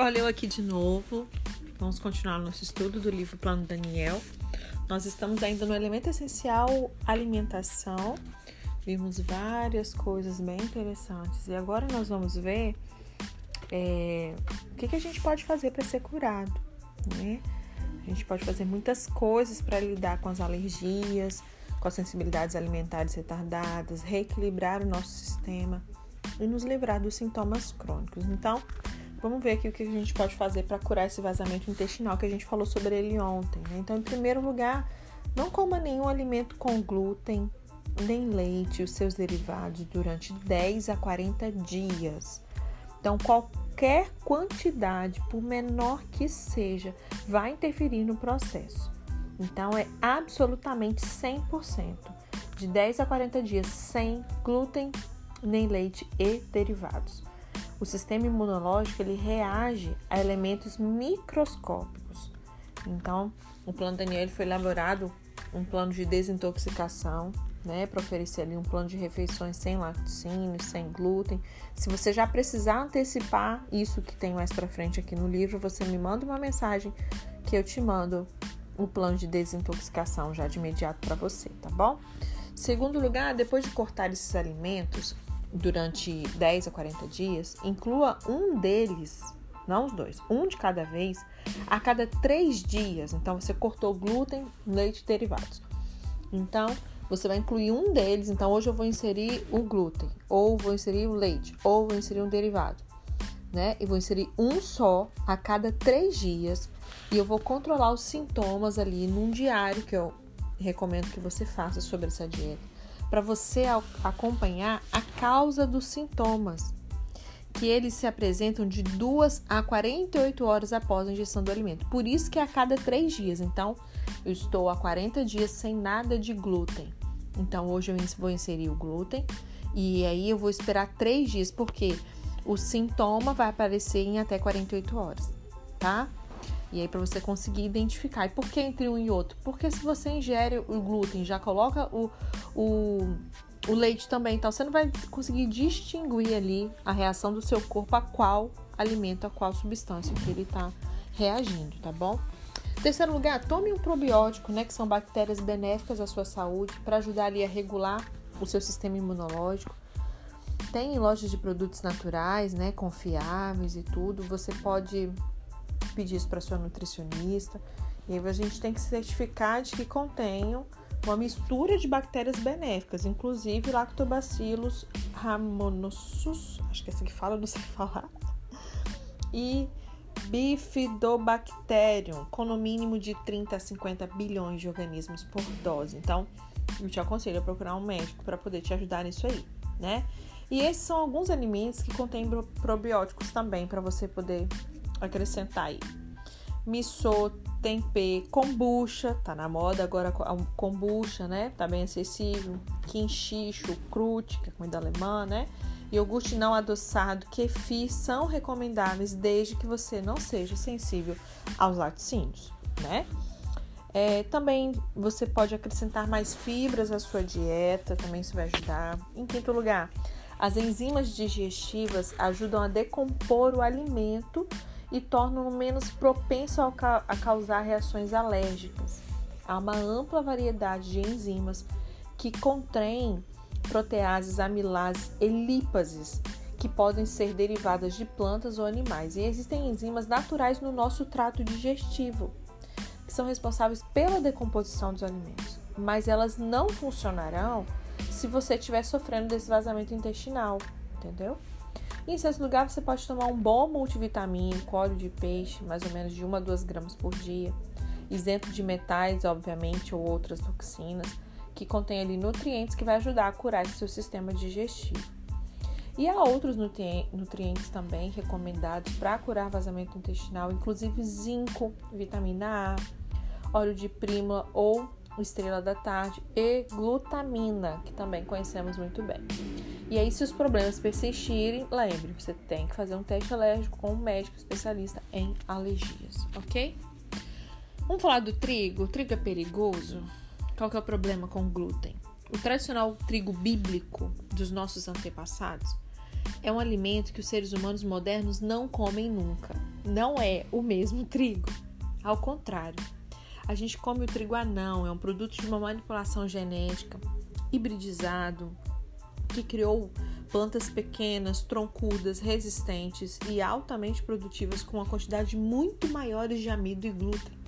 Olha, eu aqui de novo. Vamos continuar nosso estudo do livro Plano Daniel. Nós estamos ainda no elemento essencial alimentação. Vimos várias coisas bem interessantes e agora nós vamos ver é, o que, que a gente pode fazer para ser curado, né? A gente pode fazer muitas coisas para lidar com as alergias, com as sensibilidades alimentares retardadas, reequilibrar o nosso sistema e nos livrar dos sintomas crônicos. Então, Vamos ver aqui o que a gente pode fazer para curar esse vazamento intestinal que a gente falou sobre ele ontem. Né? Então, em primeiro lugar, não coma nenhum alimento com glúten, nem leite e os seus derivados durante 10 a 40 dias. Então, qualquer quantidade, por menor que seja, vai interferir no processo. Então, é absolutamente 100%. De 10 a 40 dias sem glúten, nem leite e derivados o sistema imunológico ele reage a elementos microscópicos. Então, o plano Daniel foi elaborado um plano de desintoxicação, né, para oferecer ali um plano de refeições sem laticínios, sem glúten. Se você já precisar antecipar isso que tem mais para frente aqui no livro, você me manda uma mensagem que eu te mando o plano de desintoxicação já de imediato para você, tá bom? Segundo lugar, depois de cortar esses alimentos, durante 10 a 40 dias, inclua um deles, não os dois, um de cada vez, a cada três dias. Então, você cortou glúten, leite derivados. Então, você vai incluir um deles. Então, hoje eu vou inserir o glúten, ou vou inserir o leite, ou vou inserir um derivado, né? E vou inserir um só a cada três dias. E eu vou controlar os sintomas ali num diário que eu recomendo que você faça sobre essa dieta para você acompanhar a causa dos sintomas, que eles se apresentam de 2 a 48 horas após a ingestão do alimento. Por isso que é a cada 3 dias. Então, eu estou há 40 dias sem nada de glúten. Então, hoje eu vou inserir o glúten e aí eu vou esperar 3 dias, porque o sintoma vai aparecer em até 48 horas, tá? E aí, para você conseguir identificar. E por que entre um e outro? Porque se você ingere o glúten, já coloca o, o, o leite também, então você não vai conseguir distinguir ali a reação do seu corpo a qual alimento, a qual substância que ele está reagindo, tá bom? Terceiro lugar, tome um probiótico, né, que são bactérias benéficas à sua saúde, para ajudar ali a regular o seu sistema imunológico. Tem lojas de produtos naturais, né, confiáveis e tudo. Você pode pedir isso para sua nutricionista. E a gente tem que certificar de que contenham uma mistura de bactérias benéficas, inclusive lactobacillus rhamnosus, acho que é assim que fala, não sei falar, e bifidobacterium, com no mínimo de 30 a 50 bilhões de organismos por dose. Então, eu te aconselho a procurar um médico para poder te ajudar nisso aí, né? E esses são alguns alimentos que contêm probióticos também para você poder acrescentar aí. Miso, tempê, kombucha, tá na moda agora a kombucha, né? Tá bem acessível. Kimchi, chucrute, que é comida alemã, né? Iogurte não adoçado, kefir são recomendáveis desde que você não seja sensível aos laticínios, né? É, também você pode acrescentar mais fibras à sua dieta, também isso vai ajudar. Em quinto lugar, as enzimas digestivas ajudam a decompor o alimento e tornam-no menos propenso a causar reações alérgicas. Há uma ampla variedade de enzimas que contêm proteases, amilases e lípases, que podem ser derivadas de plantas ou animais. E existem enzimas naturais no nosso trato digestivo, que são responsáveis pela decomposição dos alimentos, mas elas não funcionarão se você estiver sofrendo desse vazamento intestinal, entendeu? Em sexto lugar, você pode tomar um bom multivitamínico, óleo de peixe, mais ou menos de 1 a 2 gramas por dia, isento de metais, obviamente, ou outras toxinas, que contém ali nutrientes que vai ajudar a curar esse seu sistema digestivo. E há outros nutrientes também recomendados para curar vazamento intestinal, inclusive zinco, vitamina A, óleo de prímula ou estrela da tarde e glutamina, que também conhecemos muito bem. E aí, se os problemas persistirem, lembre, você tem que fazer um teste alérgico com um médico especialista em alergias, ok? Vamos falar do trigo. O trigo é perigoso? Qual que é o problema com o glúten? O tradicional trigo bíblico dos nossos antepassados, é um alimento que os seres humanos modernos não comem nunca. Não é o mesmo trigo. Ao contrário, a gente come o trigo anão, é um produto de uma manipulação genética, hibridizado, que criou plantas pequenas, troncudas, resistentes e altamente produtivas com uma quantidade muito maiores de amido e glúten.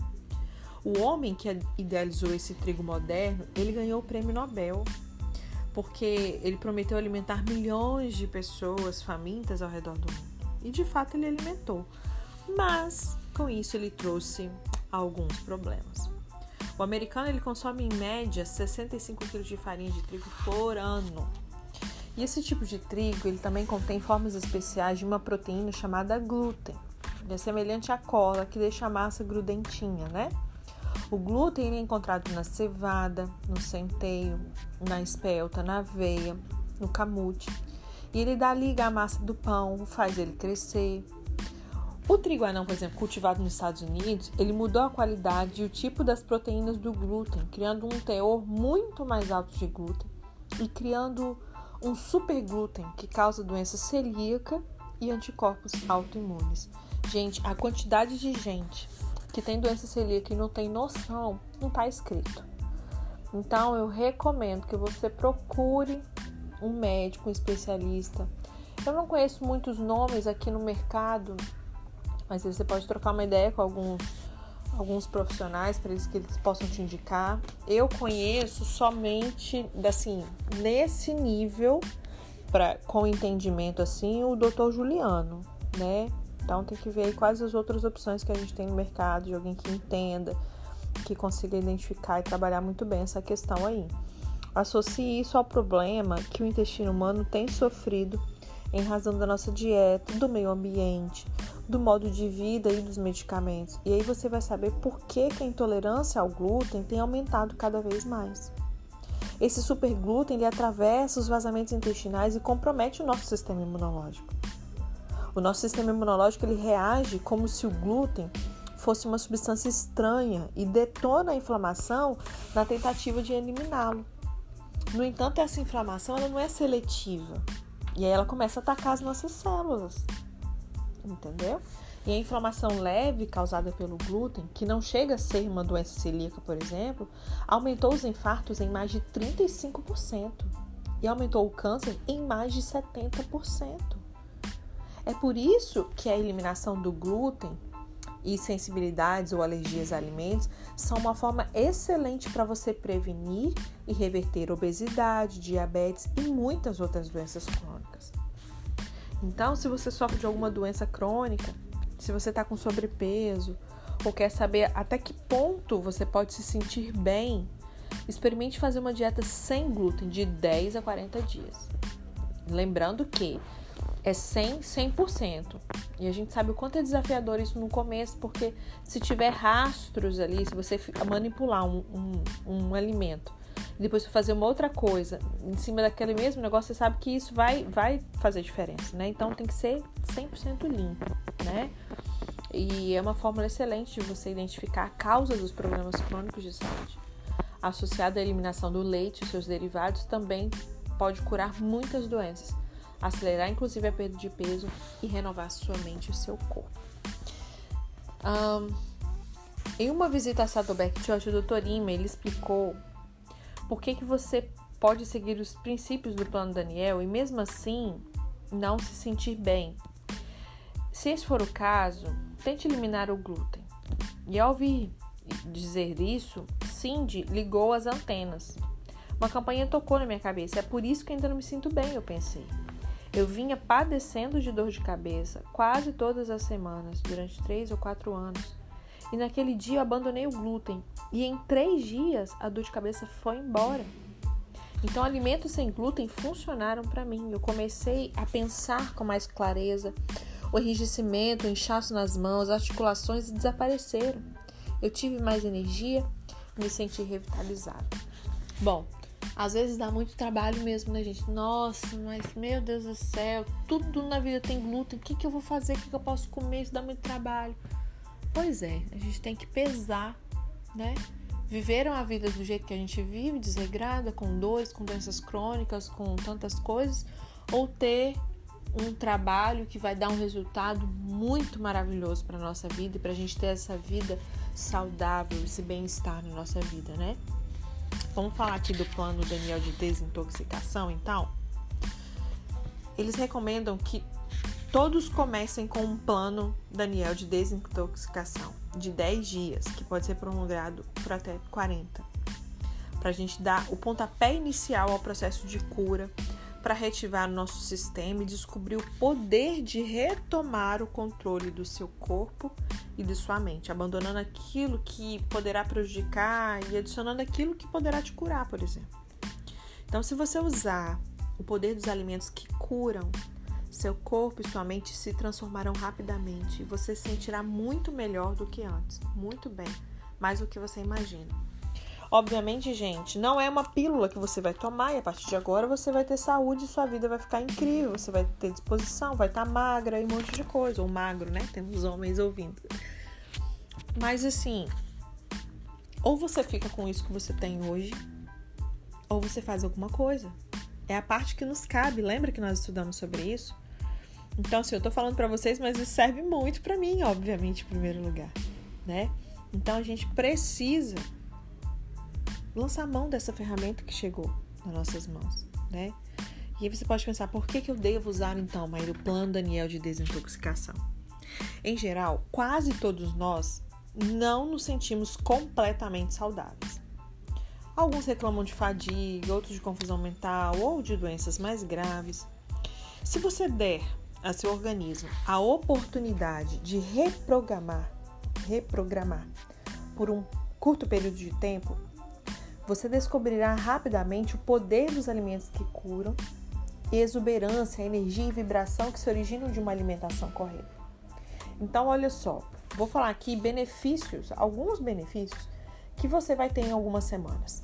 O homem que idealizou esse trigo moderno, ele ganhou o prêmio Nobel porque ele prometeu alimentar milhões de pessoas famintas ao redor do mundo. E de fato ele alimentou. Mas com isso ele trouxe alguns problemas. O americano ele consome em média 65 kg de farinha de trigo por ano. E esse tipo de trigo ele também contém formas especiais de uma proteína chamada glúten. Ele é semelhante à cola que deixa a massa grudentinha, né? O glúten é encontrado na cevada, no centeio, na espelta, na aveia, no camute. E ele dá liga à massa do pão, faz ele crescer. O trigo anão, por exemplo, cultivado nos Estados Unidos, ele mudou a qualidade e o tipo das proteínas do glúten, criando um teor muito mais alto de glúten e criando um superglúten que causa doença celíaca e anticorpos autoimunes. Gente, a quantidade de gente que tem doença celíaca e não tem noção, não está escrito. Então eu recomendo que você procure um médico, um especialista. Eu não conheço muitos nomes aqui no mercado, mas você pode trocar uma ideia com alguns alguns profissionais para eles que eles possam te indicar. Eu conheço somente assim, nesse nível para com entendimento assim, o Dr. Juliano, né? Então tem que ver quais as outras opções que a gente tem no mercado de alguém que entenda, que consiga identificar e trabalhar muito bem essa questão aí. Associe isso ao problema que o intestino humano tem sofrido em razão da nossa dieta, do meio ambiente, do modo de vida e dos medicamentos. E aí você vai saber por que, que a intolerância ao glúten tem aumentado cada vez mais. Esse superglúten ele atravessa os vazamentos intestinais e compromete o nosso sistema imunológico. O nosso sistema imunológico ele reage como se o glúten fosse uma substância estranha e detona a inflamação na tentativa de eliminá-lo. No entanto, essa inflamação ela não é seletiva e aí ela começa a atacar as nossas células, entendeu? E a inflamação leve causada pelo glúten, que não chega a ser uma doença celíaca, por exemplo, aumentou os infartos em mais de 35% e aumentou o câncer em mais de 70%. É por isso que a eliminação do glúten e sensibilidades ou alergias a alimentos são uma forma excelente para você prevenir e reverter obesidade, diabetes e muitas outras doenças crônicas. Então, se você sofre de alguma doença crônica, se você está com sobrepeso ou quer saber até que ponto você pode se sentir bem, experimente fazer uma dieta sem glúten de 10 a 40 dias. Lembrando que é 100, 100%. E a gente sabe o quanto é desafiador isso no começo, porque se tiver rastros ali, se você manipular um, um, um alimento depois fazer uma outra coisa em cima daquele mesmo negócio, você sabe que isso vai, vai fazer diferença, né? Então tem que ser 100% limpo, né? E é uma fórmula excelente de você identificar a causa dos problemas crônicos de saúde. Associado à eliminação do leite e seus derivados, também pode curar muitas doenças acelerar inclusive a perda de peso e renovar sua mente e seu corpo. Um, em uma visita a Saddleback Church, o Dr. Ime, ele explicou por que, que você pode seguir os princípios do plano Daniel e mesmo assim não se sentir bem. Se esse for o caso, tente eliminar o glúten. E ao ouvir dizer isso, Cindy ligou as antenas. Uma campanha tocou na minha cabeça. É por isso que ainda não me sinto bem, eu pensei. Eu vinha padecendo de dor de cabeça quase todas as semanas, durante três ou quatro anos. E naquele dia eu abandonei o glúten e em três dias a dor de cabeça foi embora. Então, alimentos sem glúten funcionaram para mim. Eu comecei a pensar com mais clareza. O enrijecimento, o inchaço nas mãos, as articulações desapareceram. Eu tive mais energia, me senti revitalizada. Bom, às vezes dá muito trabalho mesmo, né, gente? Nossa, mas meu Deus do céu, tudo na vida tem glúten. O que, que eu vou fazer? O que, que eu posso comer? Isso dá muito trabalho. Pois é, a gente tem que pesar, né? Viveram a vida do jeito que a gente vive, desregrada, com dores, com doenças crônicas, com tantas coisas, ou ter um trabalho que vai dar um resultado muito maravilhoso para nossa vida e para a gente ter essa vida saudável, esse bem-estar na nossa vida, né? Vamos falar aqui do plano Daniel de desintoxicação, então. Eles recomendam que todos comecem com um plano Daniel de desintoxicação de 10 dias, que pode ser prolongado por até 40, para a gente dar o pontapé inicial ao processo de cura para reativar nosso sistema e descobrir o poder de retomar o controle do seu corpo e de sua mente, abandonando aquilo que poderá prejudicar e adicionando aquilo que poderá te curar, por exemplo. Então, se você usar o poder dos alimentos que curam, seu corpo e sua mente se transformarão rapidamente e você se sentirá muito melhor do que antes, muito bem, mais do que você imagina. Obviamente, gente, não é uma pílula que você vai tomar e a partir de agora você vai ter saúde e sua vida vai ficar incrível, você vai ter disposição, vai estar tá magra e um monte de coisa, ou magro, né? Temos homens ouvindo. Mas assim, ou você fica com isso que você tem hoje, ou você faz alguma coisa. É a parte que nos cabe, lembra que nós estudamos sobre isso? Então, assim, eu tô falando para vocês, mas isso serve muito para mim, obviamente, em primeiro lugar, né? Então a gente precisa lançar mão dessa ferramenta que chegou nas nossas mãos, né? E aí você pode pensar, por que, que eu devo usar então, o plano Daniel de desintoxicação? Em geral, quase todos nós não nos sentimos completamente saudáveis. Alguns reclamam de fadiga, outros de confusão mental ou de doenças mais graves. Se você der a seu organismo a oportunidade de reprogramar, reprogramar por um curto período de tempo, você descobrirá rapidamente o poder dos alimentos que curam exuberância, energia e vibração que se originam de uma alimentação correta. Então, olha só, vou falar aqui benefícios, alguns benefícios que você vai ter em algumas semanas.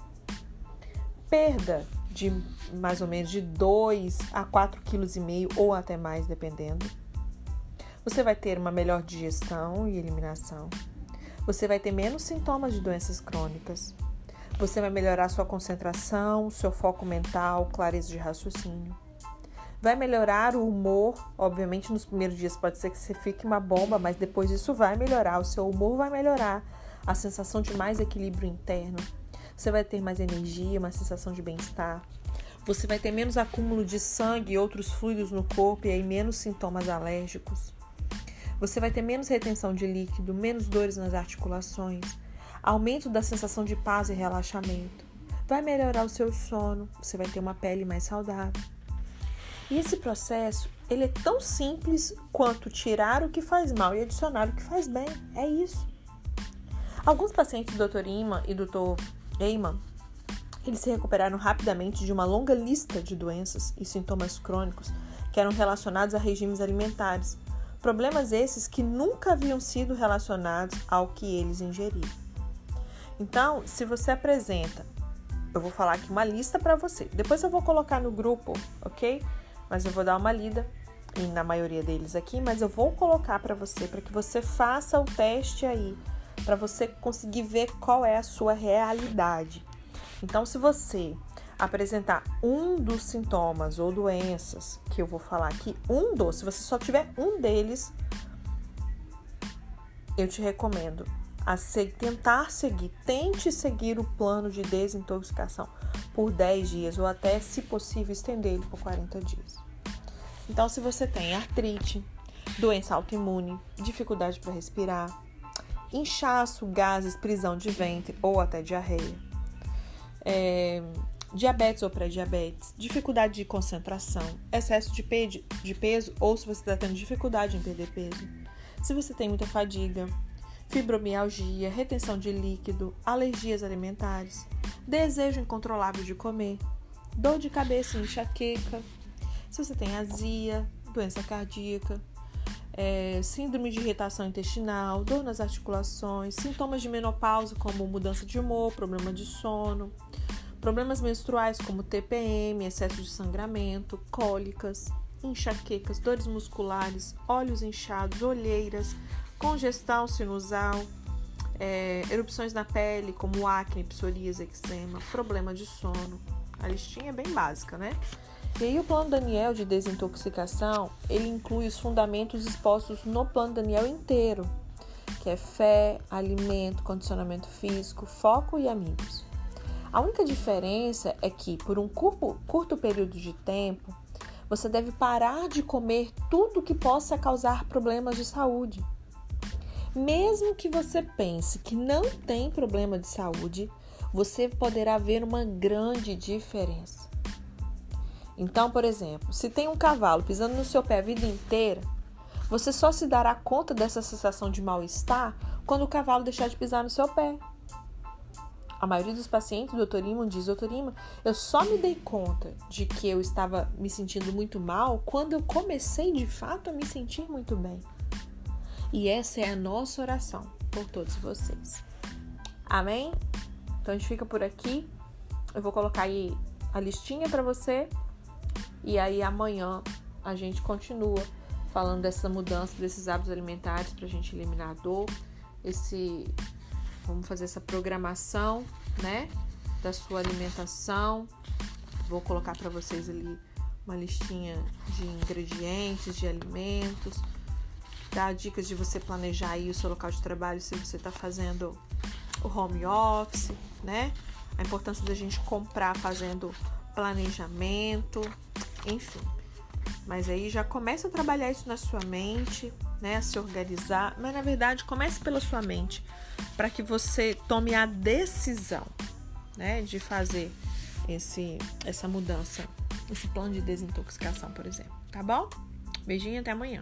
Perda de mais ou menos de 2 a 4,5 kg ou até mais, dependendo. Você vai ter uma melhor digestão e eliminação. Você vai ter menos sintomas de doenças crônicas. Você vai melhorar sua concentração, seu foco mental, clareza de raciocínio. Vai melhorar o humor, obviamente nos primeiros dias pode ser que você fique uma bomba, mas depois isso vai melhorar, o seu humor vai melhorar, a sensação de mais equilíbrio interno. Você vai ter mais energia, uma sensação de bem-estar. Você vai ter menos acúmulo de sangue e outros fluidos no corpo e aí menos sintomas alérgicos. Você vai ter menos retenção de líquido, menos dores nas articulações aumento da sensação de paz e relaxamento. Vai melhorar o seu sono, você vai ter uma pele mais saudável. E esse processo, ele é tão simples quanto tirar o que faz mal e adicionar o que faz bem. É isso. Alguns pacientes do Dr. Iman e do Dr. Eyman, eles se recuperaram rapidamente de uma longa lista de doenças e sintomas crônicos que eram relacionados a regimes alimentares. Problemas esses que nunca haviam sido relacionados ao que eles ingeriam. Então, se você apresenta, eu vou falar aqui uma lista para você. Depois eu vou colocar no grupo, ok? Mas eu vou dar uma lida e na maioria deles aqui, mas eu vou colocar para você para que você faça o teste aí, para você conseguir ver qual é a sua realidade. Então, se você apresentar um dos sintomas ou doenças que eu vou falar aqui, um dos, se você só tiver um deles, eu te recomendo a se, tentar seguir, tente seguir o plano de desintoxicação por 10 dias ou até, se possível, estender ele por 40 dias. Então, se você tem artrite, doença autoimune, dificuldade para respirar, inchaço, gases, prisão de ventre ou até diarreia, é, diabetes ou pré-diabetes, dificuldade de concentração, excesso de, de peso ou se você está tendo dificuldade em perder peso, se você tem muita fadiga, fibromialgia, retenção de líquido, alergias alimentares, desejo incontrolável de comer, dor de cabeça e enxaqueca, se você tem azia, doença cardíaca, é, síndrome de irritação intestinal, dor nas articulações, sintomas de menopausa como mudança de humor, problema de sono, problemas menstruais como TPM, excesso de sangramento, cólicas, enxaquecas, dores musculares, olhos inchados, olheiras, congestão sinusal, é, erupções na pele, como acne, psoríase, eczema, problema de sono. A listinha é bem básica, né? E aí o plano Daniel de desintoxicação, ele inclui os fundamentos expostos no plano Daniel inteiro, que é fé, alimento, condicionamento físico, foco e amigos. A única diferença é que por um curto, curto período de tempo, você deve parar de comer tudo que possa causar problemas de saúde. Mesmo que você pense que não tem problema de saúde, você poderá ver uma grande diferença. Então, por exemplo, se tem um cavalo pisando no seu pé a vida inteira, você só se dará conta dessa sensação de mal-estar quando o cavalo deixar de pisar no seu pé. A maioria dos pacientes, doutor Lima, diz, doutor Lima, eu só me dei conta de que eu estava me sentindo muito mal quando eu comecei de fato a me sentir muito bem. E essa é a nossa oração por todos vocês. Amém? Então a gente fica por aqui. Eu vou colocar aí a listinha para você. E aí amanhã a gente continua falando dessa mudança desses hábitos alimentares para a gente eliminar a dor, esse vamos fazer essa programação, né, da sua alimentação. Vou colocar para vocês ali uma listinha de ingredientes, de alimentos, dar dicas de você planejar aí o seu local de trabalho se você está fazendo o home office, né? A importância da gente comprar fazendo planejamento, enfim. Mas aí já começa a trabalhar isso na sua mente, né? A se organizar. Mas na verdade, comece pela sua mente, para que você tome a decisão, né? De fazer esse, essa mudança, esse plano de desintoxicação, por exemplo. Tá bom? Beijinho, até amanhã.